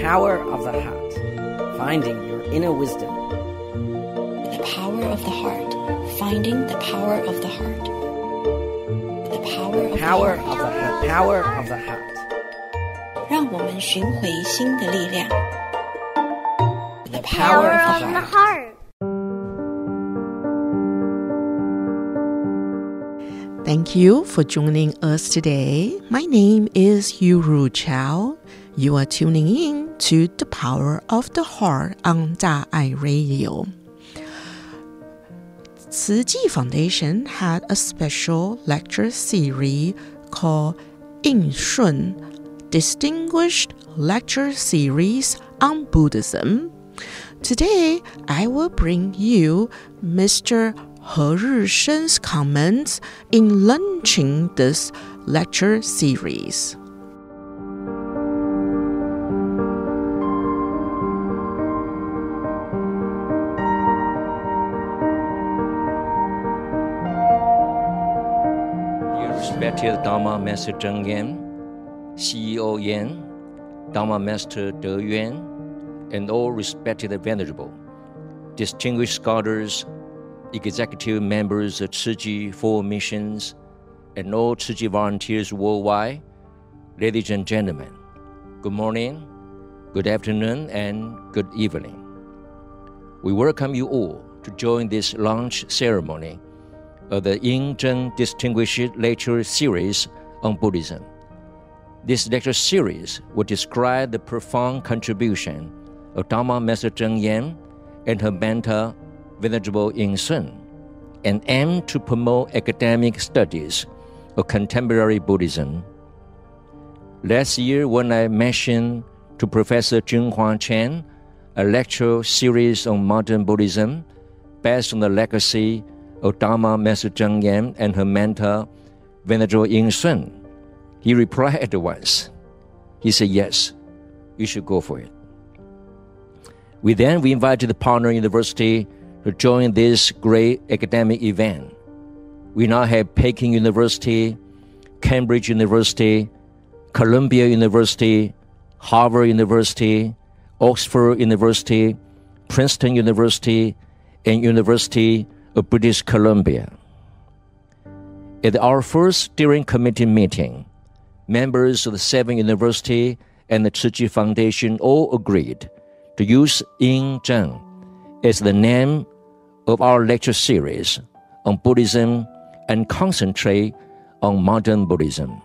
Power of the Heart Finding Your Inner Wisdom. The Power of the Heart Finding the Power of the Heart. The Power of Power the of Heart. the Heart. Power of the Heart. 让我们寻回心的力量。The Power Power of of the the Heart. Heart. Thank you for joining us today. My name is Yuru Chao. You are tuning in to the power of the heart on Da'ai Radio. Siji Foundation had a special lecture series called In Shun Distinguished Lecture Series on Buddhism. Today, I will bring you Mr. He Rishen's comments in launching this lecture series. Respected Dharma Master Zheng Yan, CEO Yan, Dharma Master De Yuan, and all respected venerable, distinguished scholars, executive members of Tzu Chi Four Missions, and all Tzu Chi volunteers worldwide, ladies and gentlemen, good morning, good afternoon, and good evening. We welcome you all to join this launch ceremony of the Ying Zheng Distinguished Lecture Series on Buddhism. This lecture series will describe the profound contribution of Dharma Master Zheng Yan and her mentor, Venerable Yin Shun, and aim to promote academic studies of contemporary Buddhism. Last year, when I mentioned to Professor Jinhua Chen a lecture series on modern Buddhism based on the legacy of Dharma Master Zheng Yan and her mentor, Venerable Yin Shun, he replied at once. He said, Yes, you should go for it. We then we invited the partner university to join this great academic event. We now have Peking University, Cambridge University, Columbia University, Harvard University, Oxford University, Princeton University, and University of British Columbia. At our first steering committee meeting, members of the seven university and the Tzu Chi Foundation all agreed to use Ying Zheng as the name of our lecture series on Buddhism and concentrate on modern Buddhism.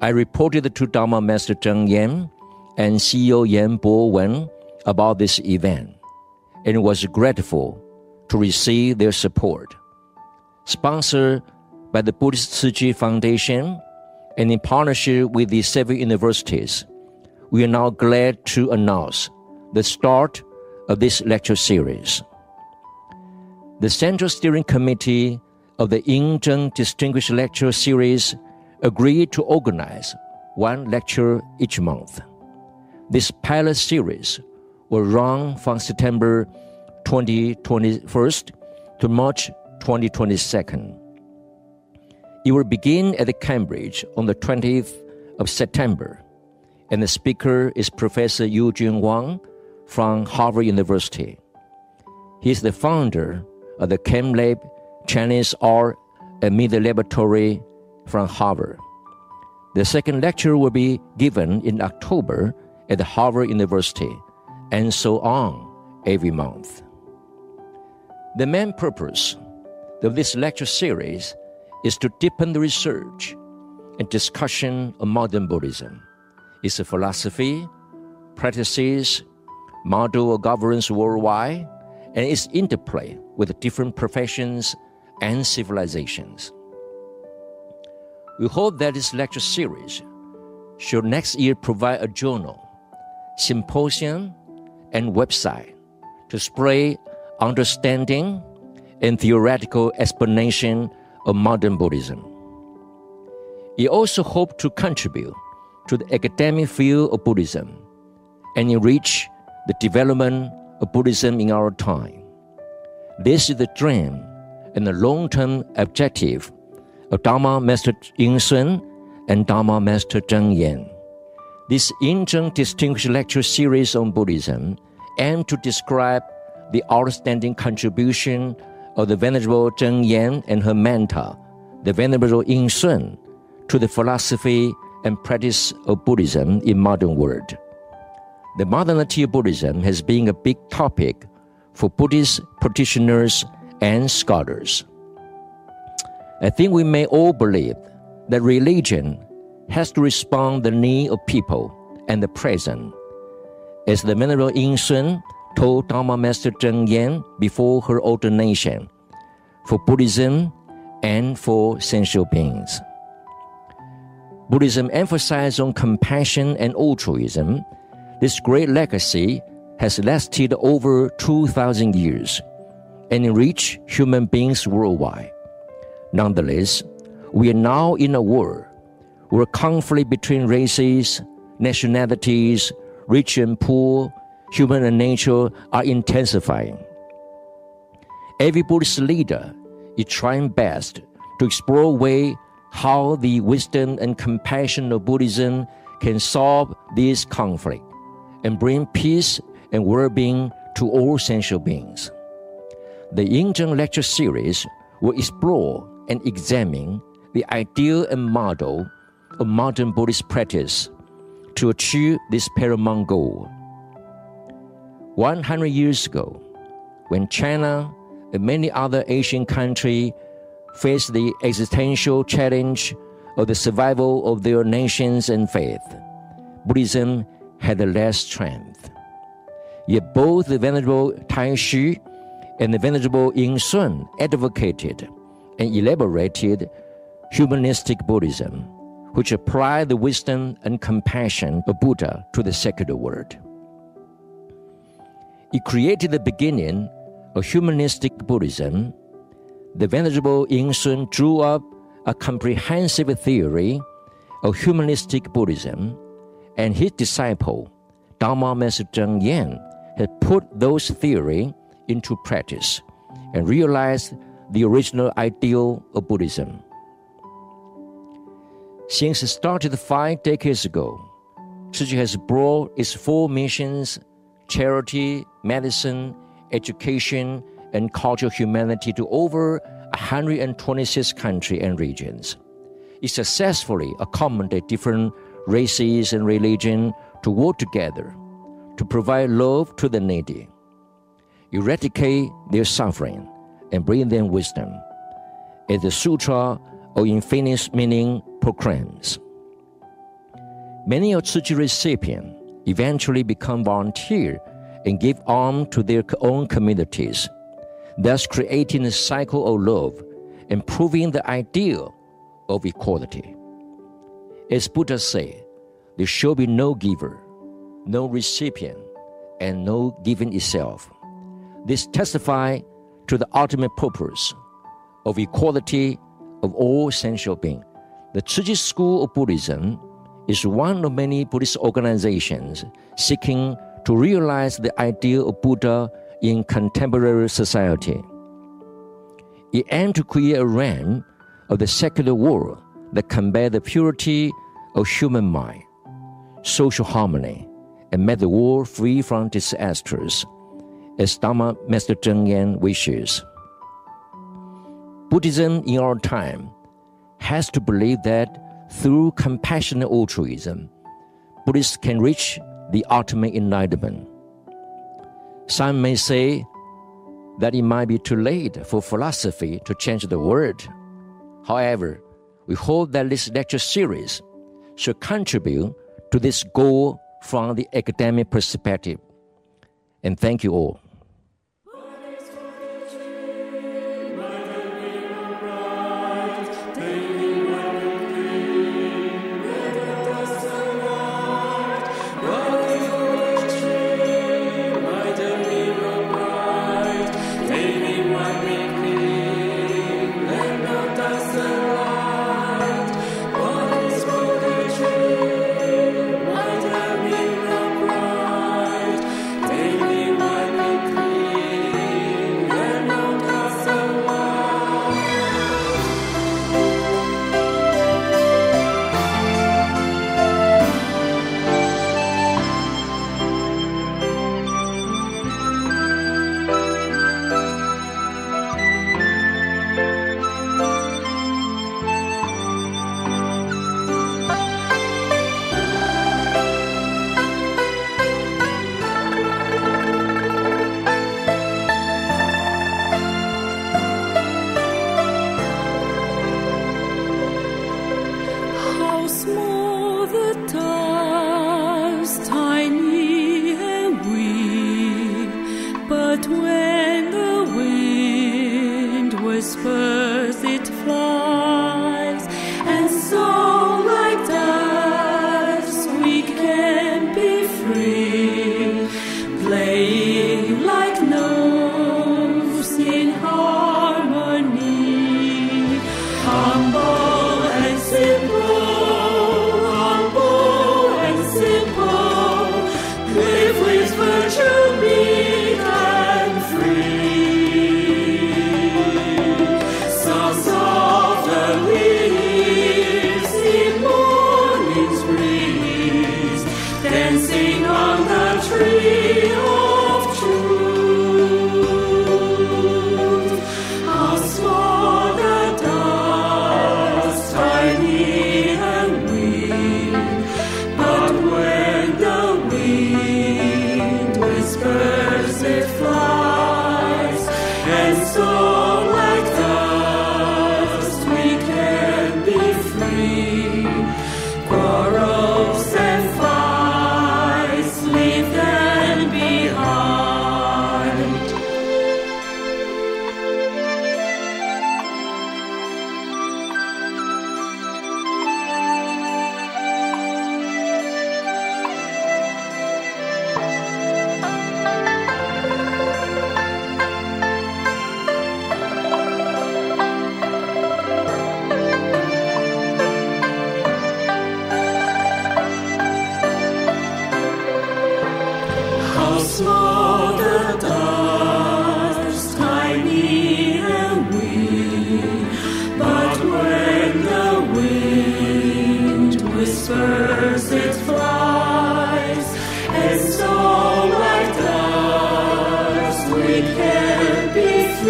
I reported to Dharma Master Zheng Yan and CEO Yan Bo Wen about this event and was grateful to receive their support. Sponsored by the Buddhist Tzu Chi Foundation and in partnership with the seven universities, we are now glad to announce the start of this lecture series. The Central Steering Committee of the Ying Zheng Distinguished Lecture Series agreed to organize one lecture each month. This pilot series will run from September 2021 to March 2022. It will begin at Cambridge on the 20th of September, and the speaker is Professor Eugene Wang from Harvard University. He is the founder of the CAMLab Chinese Art and Media Laboratory from Harvard. The second lecture will be given in October at Harvard University, and so on every month. The main purpose of this lecture series is to deepen the research and discussion of modern Buddhism, its philosophy, practices, model of governance worldwide, and its interplay with different professions and civilizations. We hope that this lecture series should next year provide a journal, symposium, and website to spread understanding and theoretical explanation of modern Buddhism. He also hoped to contribute to the academic field of Buddhism and enrich the development of Buddhism in our time. This is the dream and the long term objective of Dharma Master Yin Shun and Dharma Master Zheng Yan. This Yingzheng Distinguished Lecture Series on Buddhism aims to describe the outstanding contribution of the Venerable Zheng Yan and her mentor, the Venerable Yin Shun, to the philosophy and practice of Buddhism in modern world. The modernity of Buddhism has been a big topic for Buddhist practitioners and scholars. I think we may all believe that religion has to respond the need of people and the present. As the Venerable Yin Shun told Dharma Master Zheng Yan before her ordination, for Buddhism and for sentient beings. Buddhism emphasizes on compassion and altruism. This great legacy has lasted over 2,000 years and enriched human beings worldwide. Nonetheless, we are now in a world where conflict between races, nationalities, rich and poor, human and nature are intensifying. Every Buddhist leader is trying best to explore a way how the wisdom and compassion of Buddhism can solve this conflict and bring peace and well-being to all sentient beings. The Yingzheng lecture series will explore and examine the ideal and model of modern Buddhist practice to achieve this paramount goal. 100 years ago, when China and many other Asian countries faced the existential challenge of the survival of their nations and faith, Buddhism had less strength. Yet both the Venerable Taixu and the Venerable Yin Shun advocated and elaborated humanistic Buddhism, which applied the wisdom and compassion of Buddha to the secular world. It created the beginning of humanistic Buddhism. The Venerable Yin Shun drew up a comprehensive theory of humanistic Buddhism, and his disciple, Dharma Master Zheng Yan, had put those theory into practice and realized the original ideal of Buddhism. Since it started five decades ago, Chi has brought its four missions charity, medicine, education, and cultural humanity to over 126 countries and regions. It successfully accommodated different races and religion to work together to provide love to the needy, eradicate their suffering, and bring them wisdom. As the Sutra of Infinite Meaning proclaims. Many of Tzu recipients eventually become volunteer and give alms to their own communities, thus creating a cycle of love and proving the ideal of equality. As Buddha said, there shall be no giver, no recipient, and no giving itself. This testifies to the ultimate purpose of equality of all sentient beings. The Tzu Chi School of Buddhism is one of many Buddhist organizations seeking to realize the ideal of Buddha in contemporary society. It aims to create a realm of the secular world that combats the purity of human mind, social harmony, and make the world free from disasters, as Dharma Master Zheng Yan wishes. Buddhism in our time has to believe that through compassionate altruism, Buddhists can reach the ultimate enlightenment. Some may say that it might be too late for philosophy to change the world. However, we hope that this lecture series should contribute to this goal from the academic perspective. And thank you all.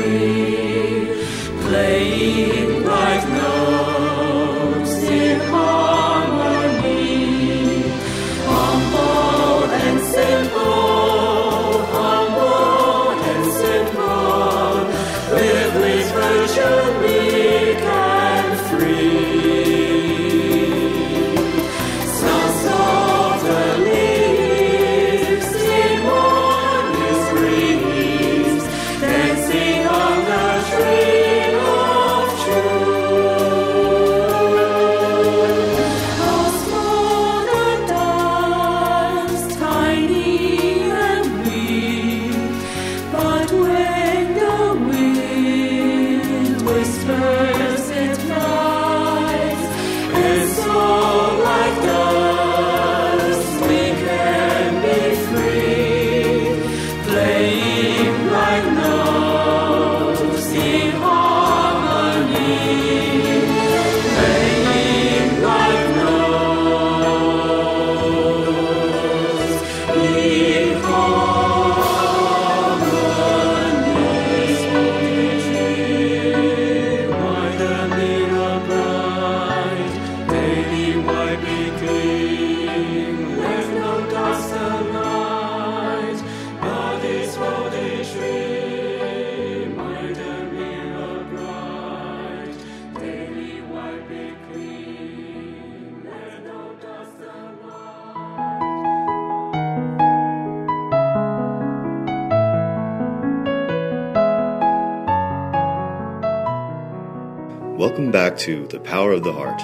free. Welcome back to The Power of the Heart.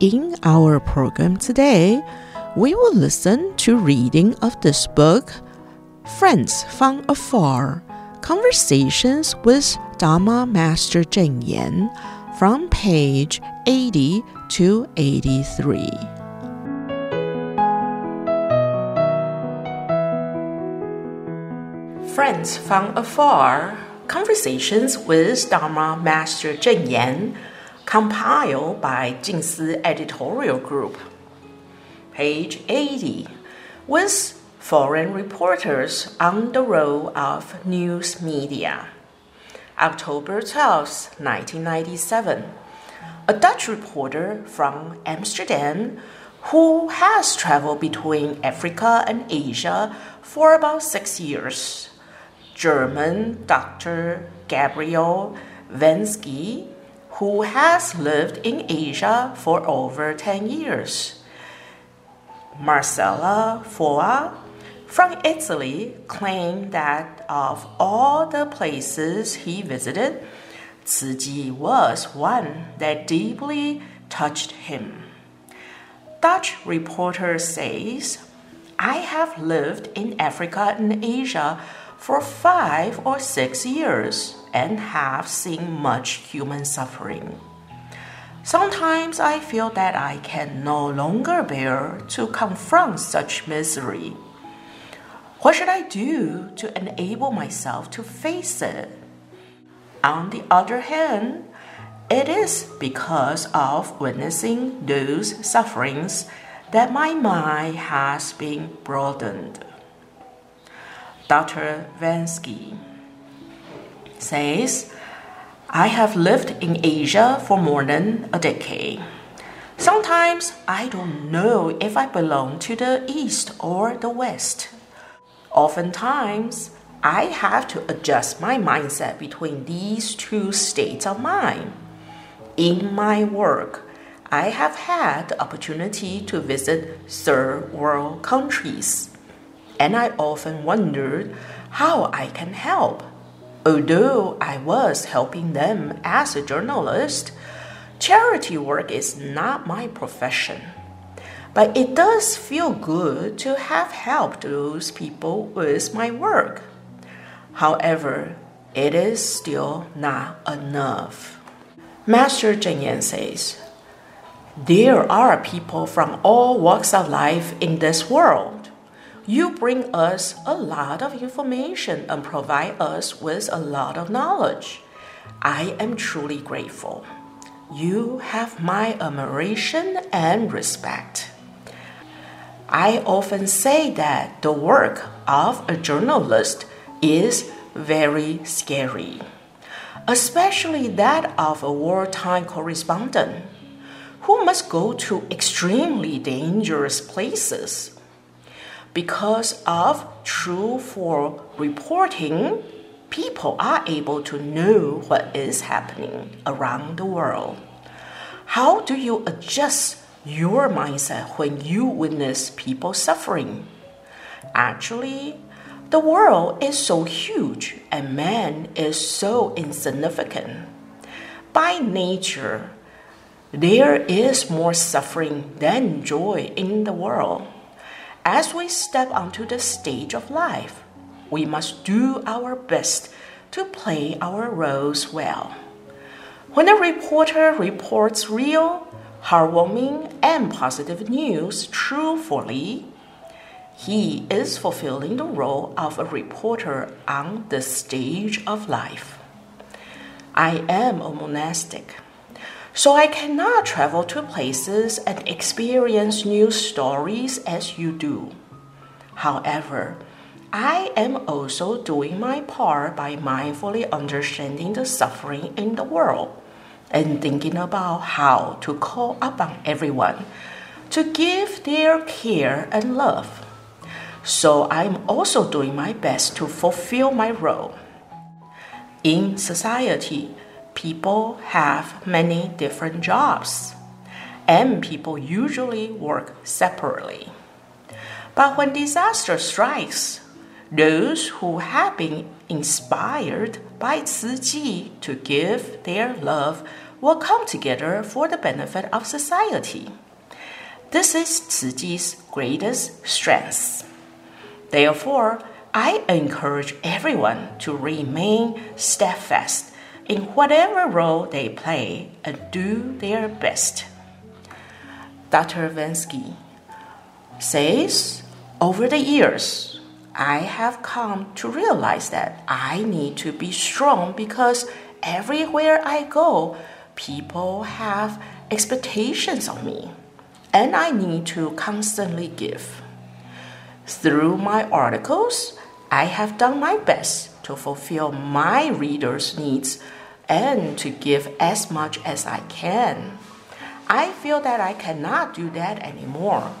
In our program today, we will listen to reading of this book, Friends from Afar Conversations with Dharma Master Zheng Yan, from page 80 to 83. Friends from Afar Conversations with Dharma Master Zheng Yan, compiled by Jingsi Editorial Group. Page 80 With Foreign Reporters on the Role of News Media. October 12, 1997. A Dutch reporter from Amsterdam who has traveled between Africa and Asia for about six years German Dr. Gabriel Vensky, who has lived in Asia for over 10 years. Marcello Foa from Italy claimed that of all the places he visited, Ciji was one that deeply touched him. Dutch reporter says, I have lived in Africa and Asia for five or six years and have seen much human suffering. Sometimes I feel that I can no longer bear to confront such misery. What should I do to enable myself to face it? On the other hand, it is because of witnessing those sufferings that my mind has been broadened. Dr. Vansky says, I have lived in Asia for more than a decade. Sometimes I don't know if I belong to the East or the West. Oftentimes, I have to adjust my mindset between these two states of mind. In my work, I have had the opportunity to visit third world countries, and I often wondered how I can help. Although I was helping them as a journalist, charity work is not my profession. But it does feel good to have helped those people with my work. However, it is still not enough. Master Cheng Yen says, There are people from all walks of life in this world. You bring us a lot of information and provide us with a lot of knowledge. I am truly grateful. You have my admiration and respect. I often say that the work of a journalist is very scary, especially that of a wartime correspondent who must go to extremely dangerous places. Because of true for reporting, people are able to know what is happening around the world. How do you adjust your mindset when you witness people suffering? Actually, the world is so huge and man is so insignificant. By nature, there is more suffering than joy in the world. As we step onto the stage of life, we must do our best to play our roles well. When a reporter reports real, heartwarming, and positive news truthfully, he is fulfilling the role of a reporter on the stage of life. I am a monastic, so I cannot travel to places and experience new stories as you do. However, I am also doing my part by mindfully understanding the suffering in the world and thinking about how to call upon everyone to give their care and love so I'm also doing my best to fulfill my role. In society, people have many different jobs, and people usually work separately. But when disaster strikes, those who have been inspired by Chi to give their love will come together for the benefit of society. This is Chi's greatest strength. Therefore, I encourage everyone to remain steadfast in whatever role they play and do their best. Dr. Vansky says, over the years, I have come to realize that I need to be strong because everywhere I go, people have expectations of me, and I need to constantly give. Through my articles, I have done my best to fulfill my readers' needs and to give as much as I can. I feel that I cannot do that anymore.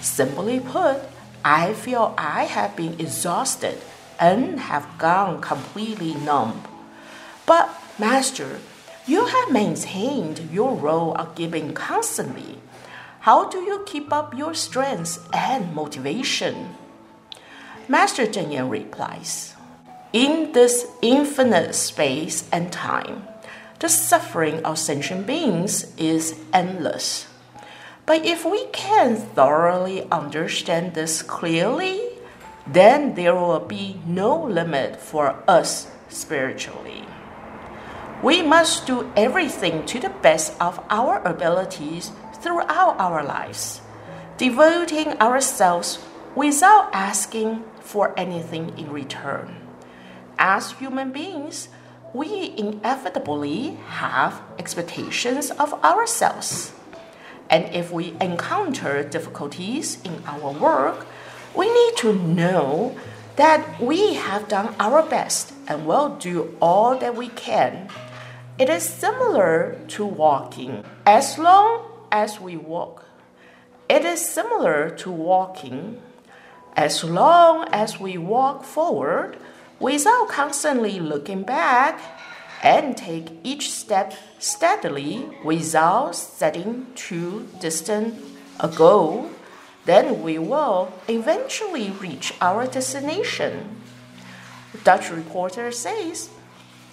Simply put, I feel I have been exhausted and have gone completely numb. But, Master, you have maintained your role of giving constantly. How do you keep up your strength and motivation? Master Cheng Yen replies, In this infinite space and time, the suffering of sentient beings is endless. But if we can thoroughly understand this clearly, then there will be no limit for us spiritually. We must do everything to the best of our abilities throughout our lives, devoting ourselves without asking for anything in return. As human beings, we inevitably have expectations of ourselves. And if we encounter difficulties in our work, we need to know that we have done our best and will do all that we can. It is similar to walking. As long as we walk, it is similar to walking. As long as we walk forward without constantly looking back and take each step steadily without setting too distant a goal, then we will eventually reach our destination. Dutch reporter says,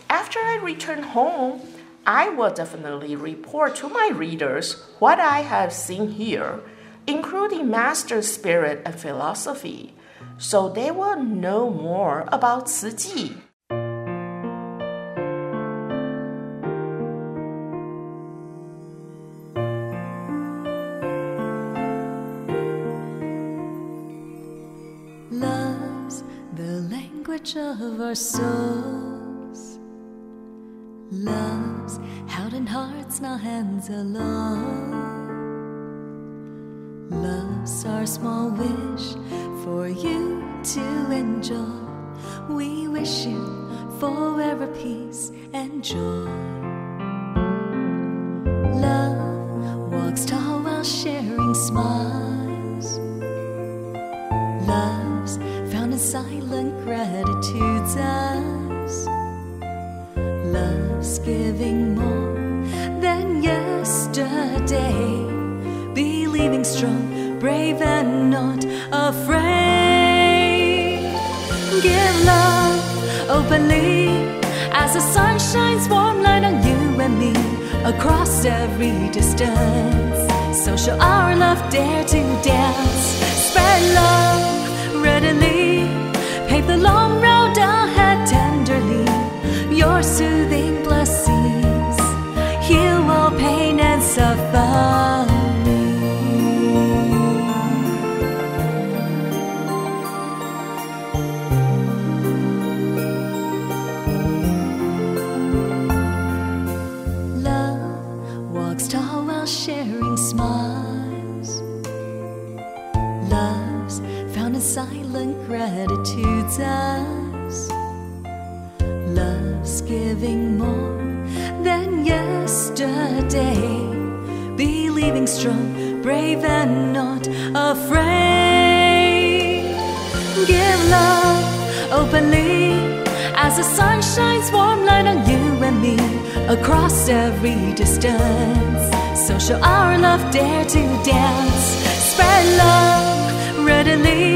After I return home, I will definitely report to my readers what I have seen here, including master spirit and philosophy, so they will know more about Ci Ji. Love's the language of our souls. Love's held in hearts, not hands alone. Love's our small wish for you to enjoy. We wish you forever peace and joy. As the sun shines warm light on you and me across every distance. So shall our love, dare to dance. Spread love brave, and not afraid. Give love openly as the sun shines warm light on you and me across every distance. So show our love, dare to dance. Spread love readily,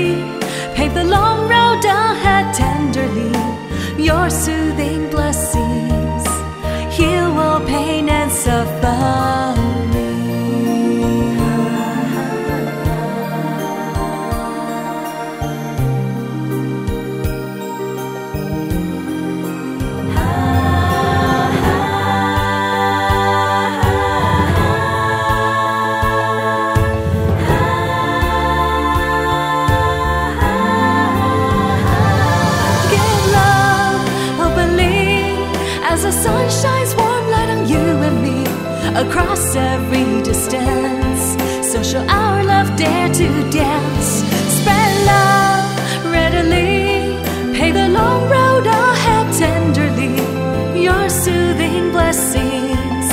soothing blessings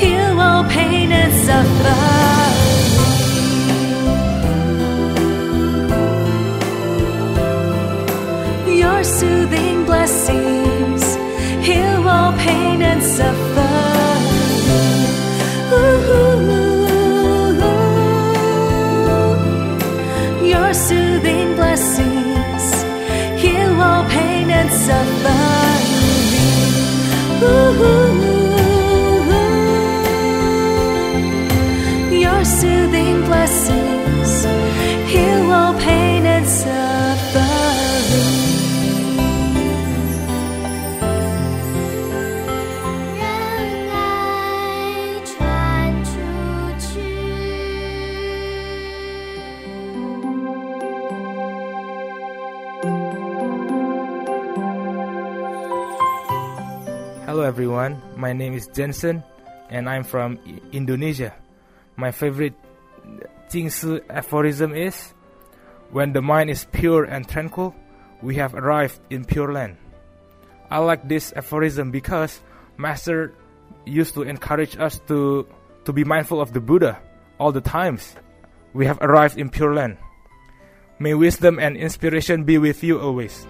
heal all pain and suffering. your soothing blessings heal all pain and suffering. Everyone, my name is Jensen and I'm from Indonesia. My favorite Jingsi aphorism is When the mind is pure and tranquil, we have arrived in pure land. I like this aphorism because Master used to encourage us to, to be mindful of the Buddha all the times. We have arrived in pure land. May wisdom and inspiration be with you always.